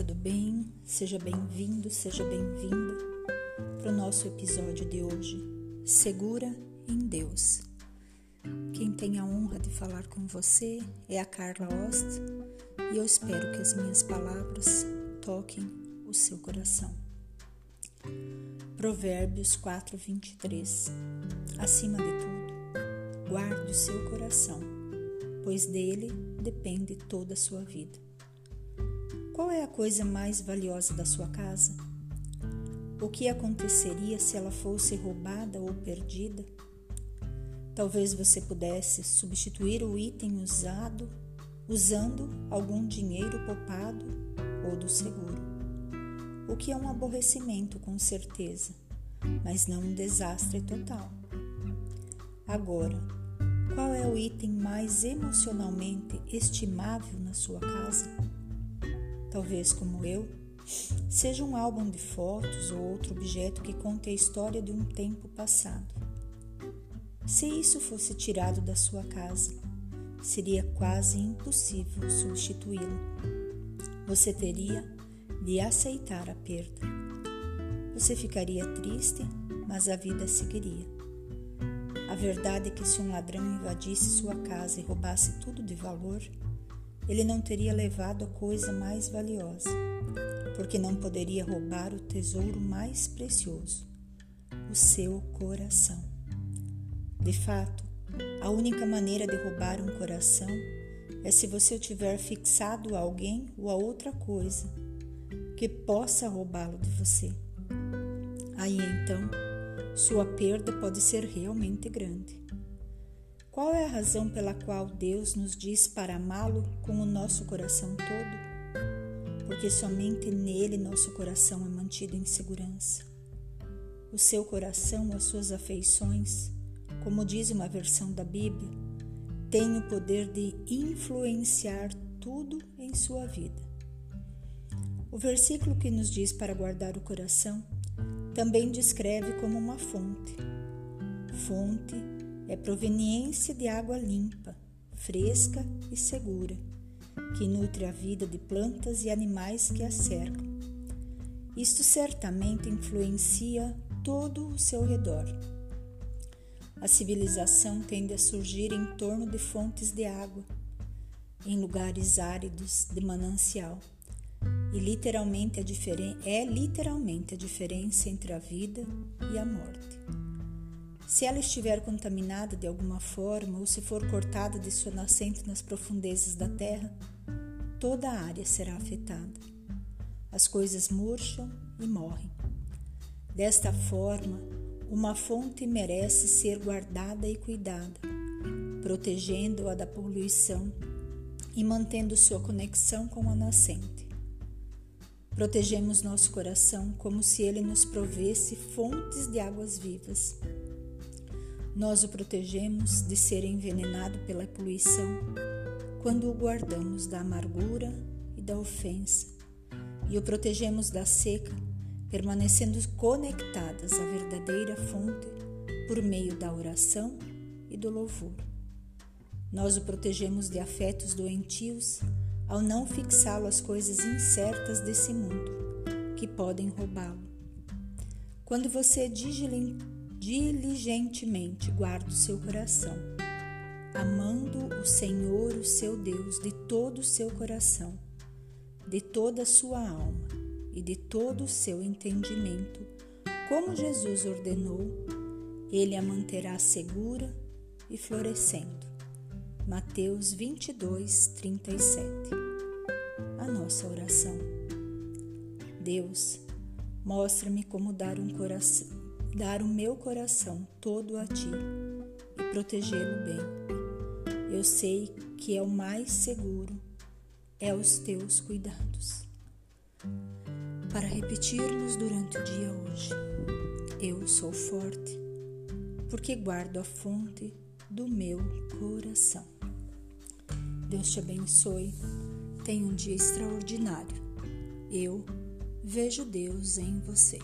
tudo bem? Seja bem-vindo, seja bem-vinda para o nosso episódio de hoje, Segura em Deus. Quem tem a honra de falar com você é a Carla Ost e eu espero que as minhas palavras toquem o seu coração. Provérbios 4, 23 Acima de tudo, guarde o seu coração, pois dele depende toda a sua vida. Qual é a coisa mais valiosa da sua casa? O que aconteceria se ela fosse roubada ou perdida? Talvez você pudesse substituir o item usado usando algum dinheiro poupado ou do seguro. O que é um aborrecimento, com certeza, mas não um desastre total. Agora, qual é o item mais emocionalmente estimável na sua casa? Talvez como eu, seja um álbum de fotos ou outro objeto que conte a história de um tempo passado. Se isso fosse tirado da sua casa, seria quase impossível substituí-lo. Você teria de aceitar a perda. Você ficaria triste, mas a vida seguiria. A verdade é que se um ladrão invadisse sua casa e roubasse tudo de valor, ele não teria levado a coisa mais valiosa, porque não poderia roubar o tesouro mais precioso, o seu coração. De fato, a única maneira de roubar um coração é se você o tiver fixado a alguém ou a outra coisa que possa roubá-lo de você. Aí então, sua perda pode ser realmente grande. Qual é a razão pela qual Deus nos diz para amá-lo com o nosso coração todo? Porque somente nele nosso coração é mantido em segurança. O seu coração, as suas afeições, como diz uma versão da Bíblia, tem o poder de influenciar tudo em sua vida. O versículo que nos diz para guardar o coração também descreve como uma fonte. Fonte é proveniência de água limpa, fresca e segura, que nutre a vida de plantas e animais que a cercam. Isto certamente influencia todo o seu redor. A civilização tende a surgir em torno de fontes de água, em lugares áridos de manancial. E literalmente é literalmente a diferença entre a vida e a morte. Se ela estiver contaminada de alguma forma ou se for cortada de sua nascente nas profundezas da terra, toda a área será afetada. As coisas murcham e morrem. Desta forma, uma fonte merece ser guardada e cuidada, protegendo-a da poluição e mantendo sua conexão com a nascente. Protegemos nosso coração como se ele nos provesse fontes de águas vivas nós o protegemos de ser envenenado pela poluição quando o guardamos da amargura e da ofensa, e o protegemos da seca, permanecendo conectadas à verdadeira fonte por meio da oração e do louvor. Nós o protegemos de afetos doentios ao não fixá-lo às coisas incertas desse mundo que podem roubá-lo. Quando você diligentemente guarda o seu coração, amando o Senhor, o seu Deus, de todo o seu coração, de toda a sua alma e de todo o seu entendimento, como Jesus ordenou, ele a manterá segura e florescendo. Mateus 22, 37. A nossa oração. Deus, mostra-me como dar um coração dar o meu coração todo a ti e protegê-lo bem. Eu sei que é o mais seguro, é os teus cuidados. Para repetirmos durante o dia hoje, eu sou forte, porque guardo a fonte do meu coração. Deus te abençoe, tenha um dia extraordinário. Eu vejo Deus em você.